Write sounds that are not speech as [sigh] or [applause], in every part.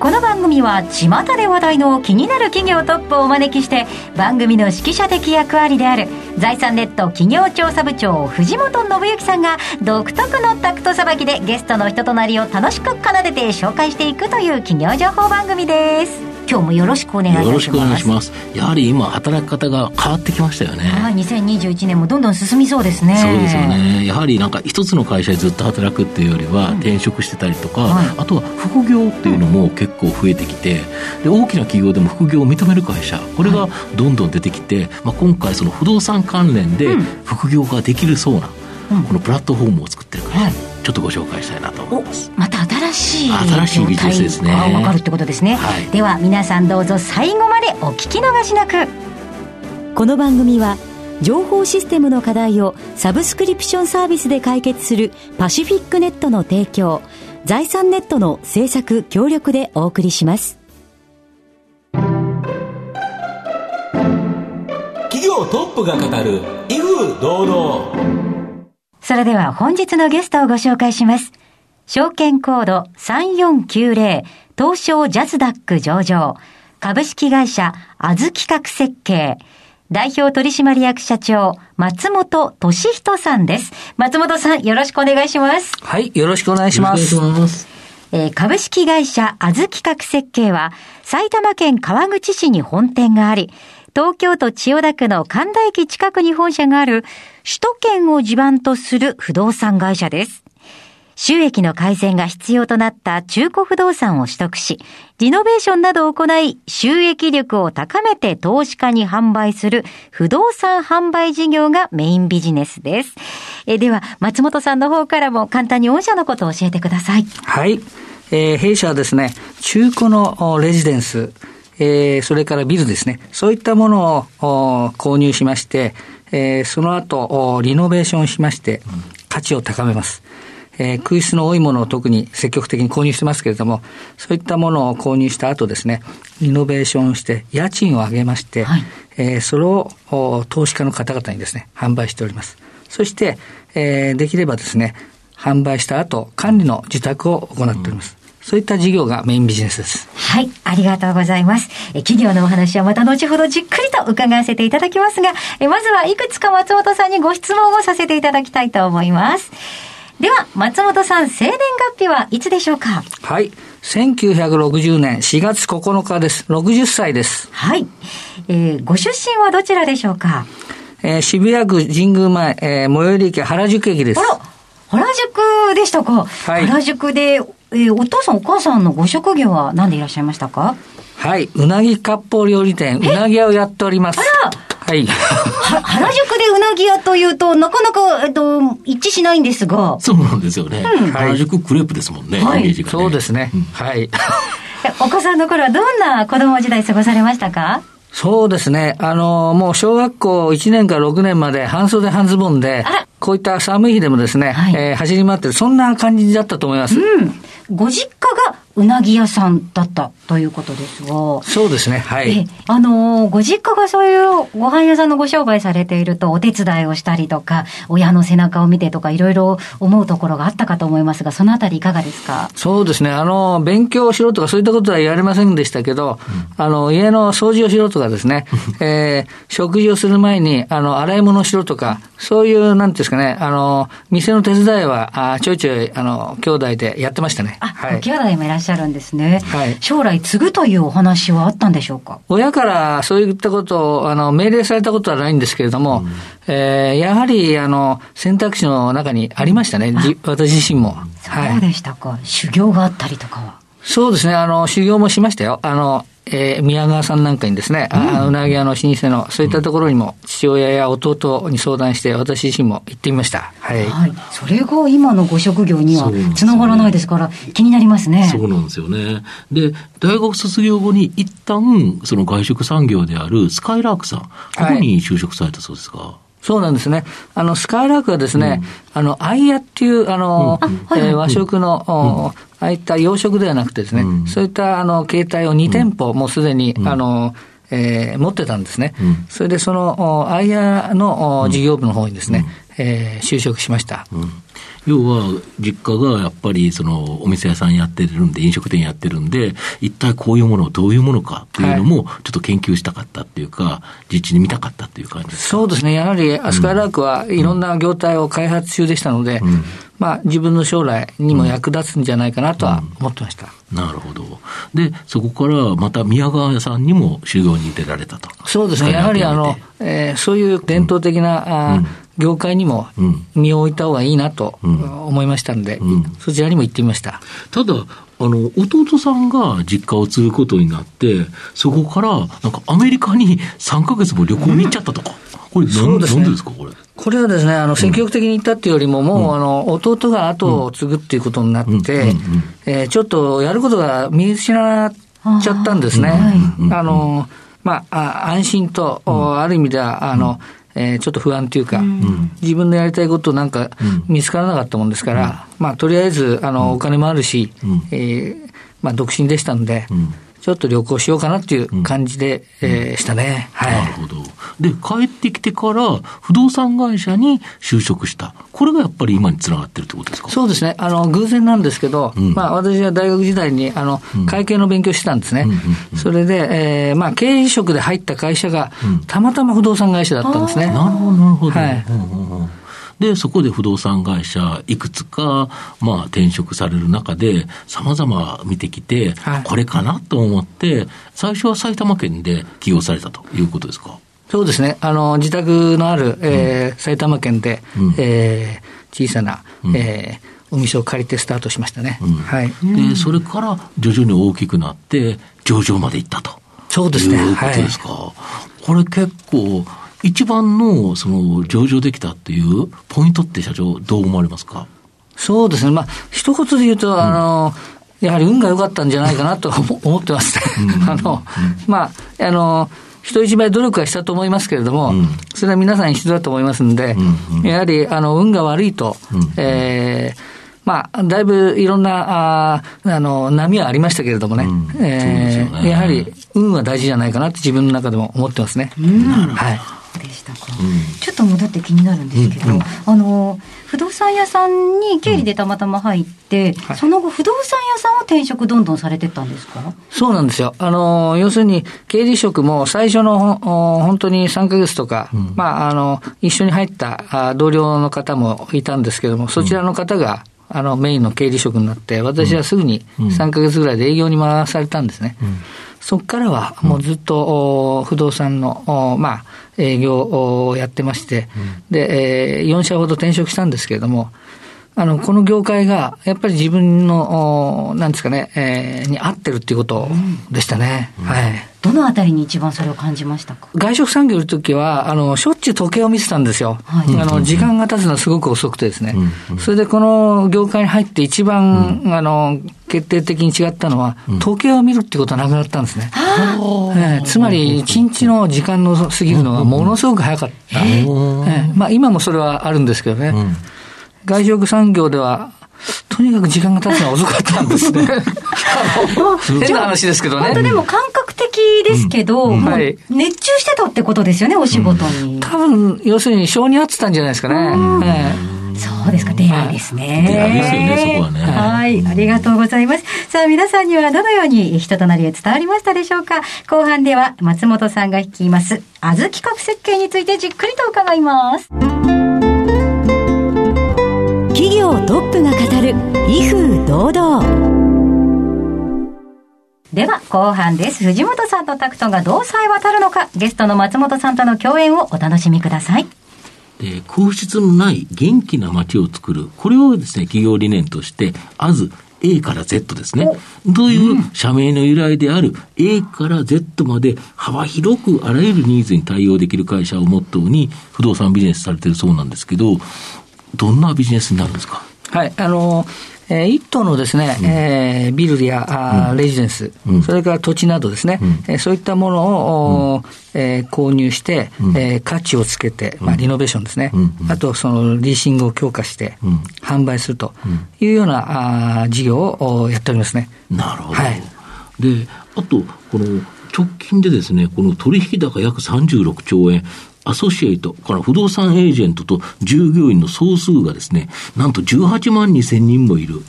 この番組は巷で話題の気になる企業トップをお招きして番組の指揮者的役割である財産ネット企業調査部長藤本信之さんが独特のタクトさばきでゲストの人となりを楽しく奏でて紹介していくという企業情報番組です。今日もよろしくお願いします。よろしくお願いします。やはり今働き方が変わってきましたよね。はい2021年もどんどん進みそうですね。そうですよね。やはりなんか一つの会社でずっと働くっていうよりは転職してたりとか、うんはい、あとは副業っていうのも結構増えてきてで大きな企業でも副業を認める会社これがどんどん出てきて、まあ、今回その不動産関連で副業ができるそうな、うん、このプラットフォームを作ってる会社、はい。ちょっとご紹介したいなと思います。また新しい新しいビジネスですね。分かるってことですね、はい、では皆さんどうぞ最後までお聞き逃しなく。この番組は情報システムの課題をサブスクリプションサービスで解決するパシフィックネットの提供財産ネットの制作協力でお送りします。企業トップが語る威風堂々。それでは本日のゲストをご紹介します。証券コード3490東証ジャズダック上場株式会社あず企画設計代表取締役社長松本俊人さんです。松本さんよろしくお願いします。はい、よろしくお願いします。えー、株式会社あず企画設計は埼玉県川口市に本店があり、東京都千代田区の神田駅近くに本社がある首都圏を地盤とする不動産会社です。収益の改善が必要となった中古不動産を取得し、リノベーションなどを行い、収益力を高めて投資家に販売する不動産販売事業がメインビジネスです。えでは、松本さんの方からも簡単に御社のことを教えてください。はい。えー、弊社はですね、中古のレジデンス、えー、それからビルですね。そういったものを購入しまして、えー、その後、リノベーションしまして、価値を高めます。えー、空室の多いものを特に積極的に購入してますけれども、そういったものを購入した後ですね、リノベーションして、家賃を上げまして、はい、えー、それを投資家の方々にですね、販売しております。そして、えー、できればですね、販売した後、管理の受託を行っております。そういった事業がメインビジネスです。はい、ありがとうございます。え企業のお話はまた後ほどじっくりと伺わせていただきますが、えまずはいくつか松本さんにご質問をさせていただきたいと思います。では、松本さん、生年月日はいつでしょうか？はい。1960年4月9日です。60歳です。はい。えー、ご出身はどちらでしょうか？えー、渋谷区神宮前、えー、最寄り駅原宿駅です。あら、原宿でしたか、はい、原宿でえー、お父さんお母さんのご職業は何でいらっしゃいましたか？はい、うなぎ割烹料理店、うなぎ屋をやっております。あらはい。は、原宿でうなぎ屋というと、なかなか、えっと、一致しないんですが。そうなんですよね。うん、原宿クレープですもんね、はい、イメージが、ね、そうですね。うん、はい。[laughs] お子さんの頃はどんな子供時代過ごされましたか？そうですね。あの、もう小学校1年から6年まで半袖半ズボンで、こういった寒い日でもですね、はい、えー、走り回ってる、そんな感じだったと思います。うん。ご実家がうなぎ屋さんだったということですが。そうですね、はい。あの、ご実家がそういうご飯屋さんのご商売されていると、お手伝いをしたりとか、親の背中を見てとか、いろいろ思うところがあったかと思いますが、そのあたりいかがですか？そうですね、あの、勉強しろとかそういったことは言われませんでしたけど、うん、あの、家の掃除をしろとかですね、[laughs] えー、食事をする前に、あの、洗い物をしろとか、そういう、なんですかね、あの、店の手伝いは、あちょいちょい、あの、兄弟でやってましたね。あ、はい、兄弟もいらっしゃるんですね。はい。将来継ぐというお話はあったんでしょうか？親からそういったことを、あの、命令されたことはないんですけれども、うん、えー、やはり、あの、選択肢の中にありましたね、私自身も。そうでしたか、はい、修行があったりとかは？そうですね、あの、修行もしましたよ。あの、えー、宮川さんなんかにですね、うん、あうなぎ屋の老舗の、そういったところにも、父親や弟に相談して、私自身も行ってみました。はい。はい、それが今のご職業にはつながらないですから、気になりますね。そうなんですよね。で、大学卒業後に一旦、その外食産業であるスカイラークさん、ここに就職されたそうですか、はいそうなんですね。あの、スカイラークはですね、あの、アイヤっていう、あの、え和食の、ああいった洋食ではなくてですね、そういったあの携帯を2店舗、もうすでに、あの、えー、持ってたんですね。それでその、アイヤの事業部の方にですね、えー、就職しました。要は、実家がやっぱりそのお店屋さんやってるんで、飲食店やってるんで、一体こういうものをどういうものかっていうのも、ちょっと研究したかったっていうか、実地に見たかったっていう感じですそうですね、やはりアスカイラークはいろんな業態を開発中でしたので、うん。まあ、自分の将来にも役立つんじゃないかなとは思ってました。うん、なるほど。で、そこからまた宮川さんにも修行に出られたと。そうですね。やはりあの、えー、そういう伝統的な、うん、あ業界にも身を置いた方がいいなと思いましたんで、うん、そちらにも行ってみました。ただ、あの、弟さんが実家を継ぐことになって、そこから、なんかアメリカに3か月も旅行に行っちゃったとか。これなんでですか、これ？これはですね、あの、積極的に言ったっていうよりも、もう、あの、弟が後を継ぐっていうことになって、えちょっとやることが見失っちゃったんですね。あの、まあ、安心と、ある意味では、あの、えー、ちょっと不安というか、うん、自分のやりたいことなんか見つからなかったもんですから、うん、まあ、とりあえず、あの、お金もあるし、うん、えー、まあ、独身でしたんで、ちょっと旅行しようかなっていう感じで、うん、えー、したね。はい。なるほど。で、帰ってきてから不動産会社に就職した。これがやっぱり今につながってるってことですか？そうですね。あの、偶然なんですけど、うん、まあ私は大学時代に、あの、会計の勉強してたんですね。それで、えー、まあ経営職で入った会社が、たまたま不動産会社だったんですね。なるほど、なるほど。はい。で、そこで不動産会社いくつか、まあ、転職される中で、様々見てきて、はい、これかなと思って、最初は埼玉県で起業されたということですか？そうですね。あの、自宅のある、えー、うん、埼玉県で、うん、えー、小さな、うん、えーお店を借りてスタートしましたね。うん、はい。で、それから徐々に大きくなって、上場まで行ったと。そうですね。いうことですか？はい、これ結構、一番のその上場できたっていうポイントって社長、どう思われますか？そうですね、まあ一言で言うと、あの、うん、やはり運が良かったんじゃないかなと [laughs] 思ってますね。[laughs] あの、まあ、あの、人一倍努力はしたと思いますけれども、うん、それは皆さん一緒だと思いますんで、うん。うん、やはりあの運が悪いと、うん、えーまあ、だいぶいろんな、ああの、波はありましたけれどもね、うん、えーね、やはり運は大事じゃないかなって自分の中でも思ってますね。うん、はい。たか、うん、ちょっと戻って気になるんですけど、うんうん、あの不動産屋さんに経理でたまたま入って、うん。はい、その後不動産屋さんを転職どんどんされてったんですか？そうなんですよ。あの要するに経理職も最初の本当に3か月とか、うん、まああの一緒に入った同僚の方もいたんですけどもそちらの方が、あのメインの経理職になって、私はすぐに3か月ぐらいで営業に回されたんですね。うんそこからはもうずっと不動産の、まあ、営業をやってまして、で、え4社ほど転職したんですけれども、あの、この業界が、やっぱり自分の、なんですかね、えー、に合ってるっていうことでしたね。うん、はい。どのあたりに一番それを感じましたか？外食産業の時は、あの、しょっちゅう時計を見てたんですよ。はい、あの、時間が経つのはすごく遅くてですね。うん、それでこの業界に入って一番、うん、あの、決定的に違ったのは、時計を見るっていうことはなくなったんですね。えー、つまり、一日の時間の過ぎるのがものすごく早かった。えー、まあ、今もそれはあるんですけどね。外食産業では、とにかく時間が経つのは遅かったんですね。[laughs] 変な話ですけどね。本当でも感覚的ですけど、うんはい、熱中してたってことですよね、お仕事に。うん、多分、要するに性に合ってたんじゃないですかね。そうですか、出会いですね。出会いですよね、そこはね。はい、ありがとうございます。さあ、皆さんにはどのように人となりへ伝わりましたでしょうか後半では、松本さんが率います、あず企画設計についてじっくりと伺います。企業トップが語る威風堂々。では後半です。藤本さんとタクトがどうさえ渡るのか。ゲストの松本さんとの共演をお楽しみください。で空室のない元気な街を作る。これをですね企業理念としてあず A から Z ですね。という社名の由来である A から Z まで幅広くあらゆるニーズに対応できる会社をモットーに不動産ビジネスされてるそうなんですけど、どんなビジネスになるんですか？はい、あの、えー、一棟のですね、うん、えー、ビルや、あレジデンス、うん、それから土地などですね、うん、えー、そういったものを、うん、えー、購入して、うん、えー、価値をつけて、まあ、リノベーションですね、あとそのリーシングを強化して、販売するというような、あ事業をやっておりますね。なるほど。はい、で、あと、この直近でですね、この取引高約36兆円、アソシエイトから不動産エージェントと従業員の総数がですね、なんと18万2千人もいる。うん、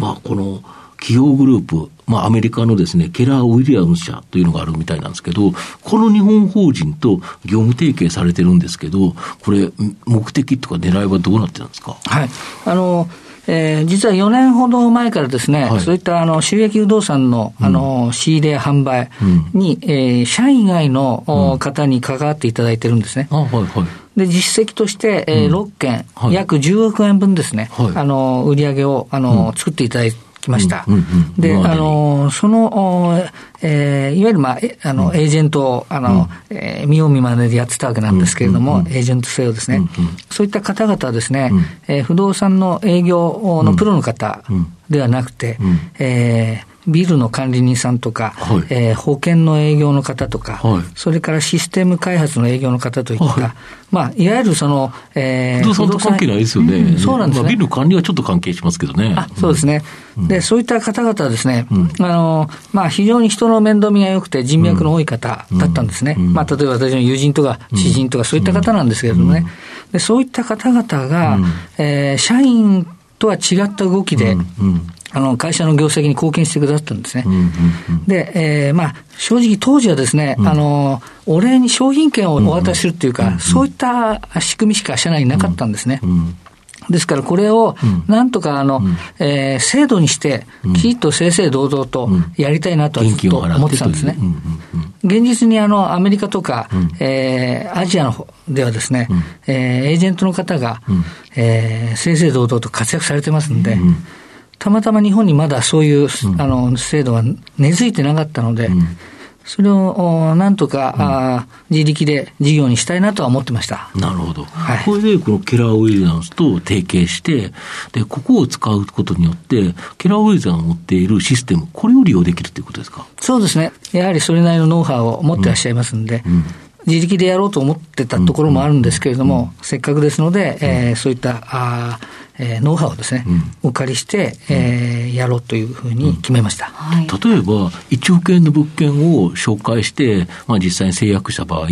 まあ、この企業グループ、まあ、アメリカのですね、ケラー・ウィリアムス社というのがあるみたいなんですけど、この日本法人と業務提携されてるんですけど、これ、目的とか狙いはどうなってるんですか？はい。あの、えー、実は4年ほど前からですね、はい、そういったあの収益不動産のあの、うん、仕入れ販売に、うん、えー、社員以外の、うん、方に関わっていただいてるんですね。はいはい、で、実績として、えー、6件、はい、約10億円分ですね、はい、あの、売り上げを、あの、作っていただいて、きました。で、あの、その、えー、いわゆる、まあ、あの、エージェントを、あの、うん、えー、見よう見まねでやってたわけなんですけれども、エージェント制をですね、そういった方々はですね、うん、えー、不動産の営業のプロの方ではなくて、うん、えービルの管理人さんとか、はい、えー、保険の営業の方とか、はい、それからシステム開発の営業の方といった、はいまあ、いわゆるその、えー、不動産と関係ないですよね。うん、そうなんですね、まあ。ビルの管理はちょっと関係しますけどね。あそうですね。うん、で、そういった方々はですね、うん、あの、まあ、非常に人の面倒見が良くて人脈の多い方だったんですね。まあ、例えば私の友人とか知人とかそういった方なんですけれどもね。でそういった方々が、えー、社員とは違った動きで、あの、会社の業績に貢献してくださったんですね。で、えー、まあ、正直当時はですね、うん、あの、お礼に商品券をお渡しするっていうか、うんうん、そういった仕組みしか社内になかったんですね。うんですから、これをなんとかあの、うん、えー、制度にして、きちっと正々堂々とやりたいなとずっと思ってたんですね。現実にあのアメリカとか、うん、えー、アジアの方ではですね、うん、えー、エージェントの方が、うん、えー、正々堂々と活躍されてますんで、うん、たまたま日本にまだそういう、あの制度は根付いてなかったので、それをなんとか、うん、あ自力で事業にしたいなとは思ってました。なるほど、はい、これでこのケラー・ウィリアムスと提携して、でここを使うことによって、ケラー・ウィリアムが持っているシステム、これを利用できるということですか？そうですね、やはりそれなりのノウハウを持ってらっしゃいますんで。うんうん自力でやろうと思ってたところもあるんですけれども、せっかくですので、えー、そういったあえー、ノウハウをですね、うん、お借りして、えー、やろうというふうに決めました、はい、例えば、1億円の物件を紹介して、まあ、実際に制約した場合、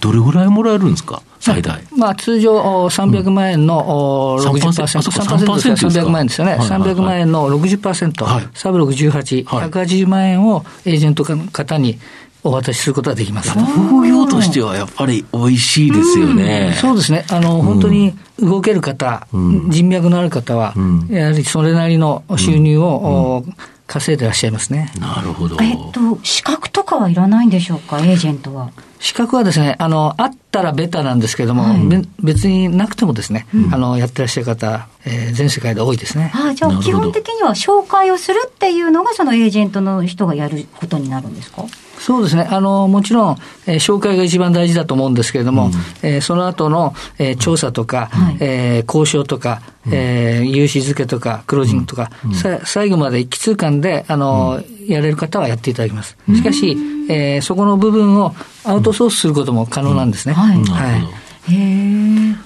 どれぐらいもらえるんですか、最大。まあ、通常300万円の60%、うん、3%, です300万円ですよね、はいはいはい、300万円の60%、はい、サブ68、はい、180万円をエージェントの方にお渡しすることができます。副業としてはやっぱり美味しいですよね。うそうですね。あの、本当に動ける方、うん、人脈のある方は、うん、やはりそれなりの収入を、稼いでらっしゃいますね。なるほど。えっと、資格とかはいらないんでしょうか、エージェントは。資格はですね、あの、あったらベタなんですけれども、はい、別になくてもですね、うん、あの、やってらっしゃる方、えー、全世界で多いですね。あじゃあ、基本的には紹介をするっていうのが、そのエージェントの人がやることになるんですか？そうですね。あの、もちろん、えー、紹介が一番大事だと思うんですけれども、うん、えー、その後の、えー、調査とか、はい、えー、交渉とか、うん、えー、融資付けとか、クロージングとか、うん、さ最後まで一気通貫で、あの、やれる方はやっていただきます。しかし、えー、そこの部分をアウトソースすることも可能なんですね。はい。はい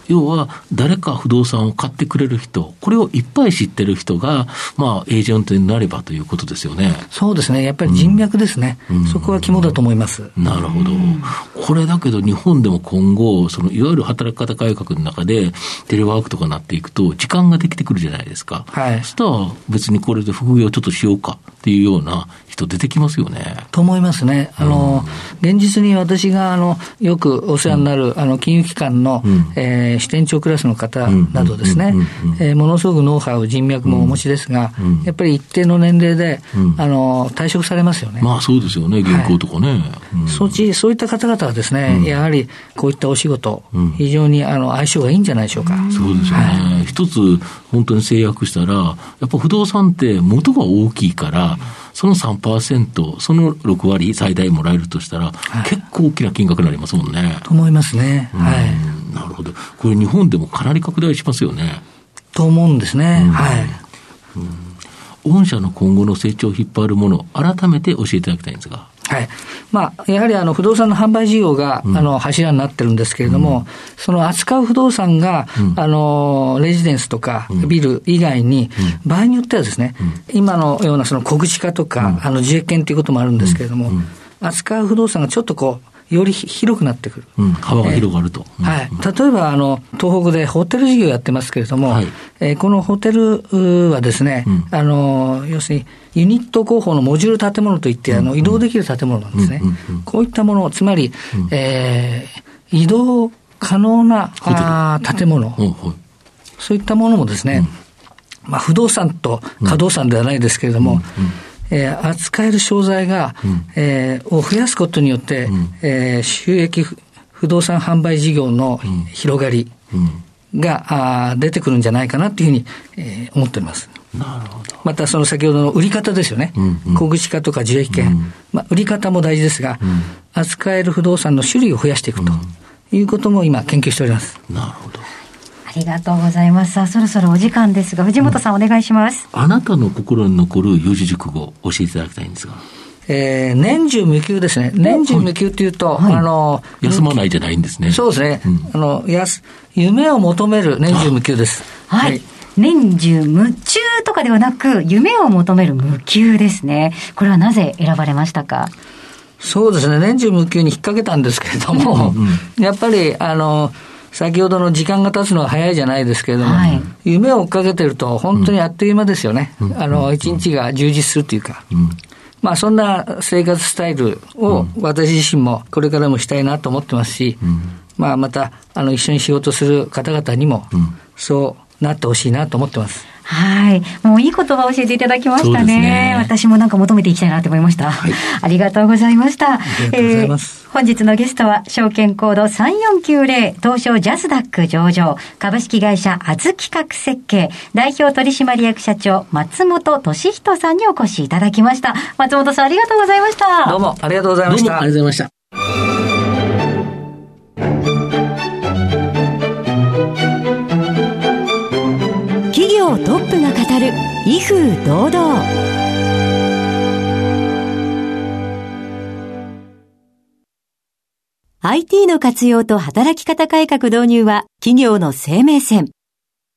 要は、誰か不動産を買ってくれる人、これをいっぱい知ってる人が、まあ、エージェントになればということですよね。そうですね。やっぱり人脈ですね。うん、そこは肝だと思います。なるほど。これだけど、日本でも今後、その、いわゆる働き方改革の中で、テレワークとかなっていくと、時間ができてくるじゃないですか。はい。そしたら、別にこれで副業ちょっとしようかっていうような人出てきますよね。と思いますね。あの、うん、現実に私が、あの、よくお世話になる、あの、金融機関の、うん、えー、支店長クラスの方などですね、えものすごくノウハウ、人脈もお持ちですが、やっぱり一定の年齢で、あの、退職されますよね。まあそうですよね、銀行とかね。そっち、そういった方々はですね、やはりこういったお仕事、非常にあの相性がいいんじゃないでしょうか。そうですよね。一つ、本当に制約したら、やっぱ不動産って元が大きいから、その3%、その6割最大もらえるとしたら、はい、結構大きな金額になりますもんね。と思いますね。はい。なるほど。これ日本でもかなり拡大しますよね。と思うんですね。はい。御社の今後の成長を引っ張るもの、改めて教えていただきたいんですが。はい。まあ、やはりあの、不動産の販売事業が、うん、あの、柱になってるんですけれども、うん、その扱う不動産が、うん、あの、レジデンスとか、ビル以外に、場合によってはですね、今のようなその小口化とか、あの、自衛権ということもあるんですけれども、扱う不動産がちょっとこう、より広くなってくる。うん、幅が広がると。えー、はい。例えば、あの、東北でホテル事業やってますけれども、はい、えー、このホテルはですね、うん、あの、要するに、ユニット工法のモジュール建物といって、あの、移動できる建物なんですね。こういったもの、つまり、うん、えー、移動可能なあ建物、そういったものもですね、まあ、不動産と可動産ではないですけれども、うんえー、扱える商材が、うん、えー、を増やすことによって、うん、えー、収益不動産販売事業の広がりが、うん、あ出てくるんじゃないかなというふうに、えー、思っております。なるほど。またその先ほどの売り方ですよね。うんうん、小口化とか受益権、うん、まあ、売り方も大事ですが、うん、扱える不動産の種類を増やしていくということも今研究しております。なるほど。ありがとうございます。さあ、そろそろお時間ですが、藤本さん、お願いします。あなたの心に残る四字熟語、教えていただきたいんですが。えー、年中無休ですね。年中無休っていうと、はい、あの、休まないじゃないんですね。そうですね。うん、あの、やす、夢を求める年中無休です。はい、はい年中夢中とかではなく、夢を求める無休ですね。これはなぜ選ばれましたか？そうですね。年中無休に引っ掛けたんですけれども、うんうん、やっぱり、あの、先ほどの時間が経つのが早いじゃないですけれども、はい、夢を追っかけてると、本当にあっという間ですよね。うん、あの、一日が充実するというか。うん、まあ、そんな生活スタイルを私自身もこれからもしたいなと思ってますし、うん、まあ、また、あの、一緒に仕事する方々にも、そうなってほしいなと思ってます。はい。もういい言葉を教えていただきましたね。ね私もなんか求めていきたいなと思いました。はい、ありがとうございました。ありがとうございます。えー、本日のゲストは、証券コード3490東証ジャスダック上場、株式会社あず企画設計、代表取締役社長、松本俊人さんにお越しいただきました。松本さんありがとうございました。どうもありがとうございました。どうもありがとうございました。トップが語る威風堂々？IT の活用と働き方改革導入は企業の生命線。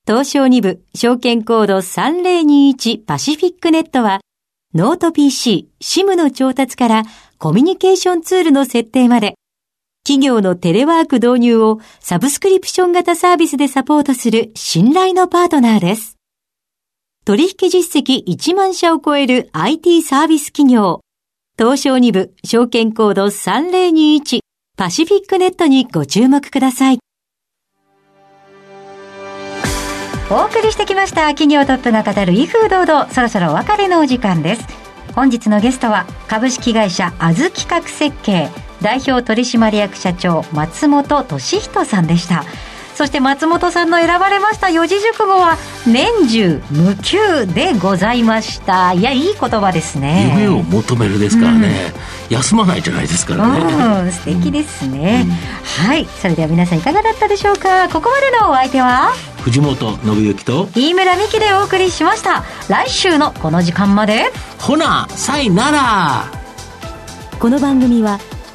東証2部証券コード3021パシフィックネットはノート PC、SIM の調達からコミュニケーションツールの設定まで企業のテレワーク導入をサブスクリプション型サービスでサポートする信頼のパートナーです。取引実績1万社を超える IT サービス企業。東証2部証券コード3021パシフィックネットにご注目ください。お送りしてきました企業トップが語る威風堂々そろそろお別れのお時間です。本日のゲストは株式会社あず企画設計代表取締役社長松本俊人さんでした。そして松本さんの選ばれました四字熟語は年中無休でございました。いやいい言葉ですね。夢を求めるですからね、うん、休まないじゃないですからね、うん、素敵ですね、うん、はい。それでは皆さんいかがだったでしょうか？ここまでのお相手は？藤本信之と飯村美希でお送りしました。来週のこの時間まで。ほなさいなら。この番組は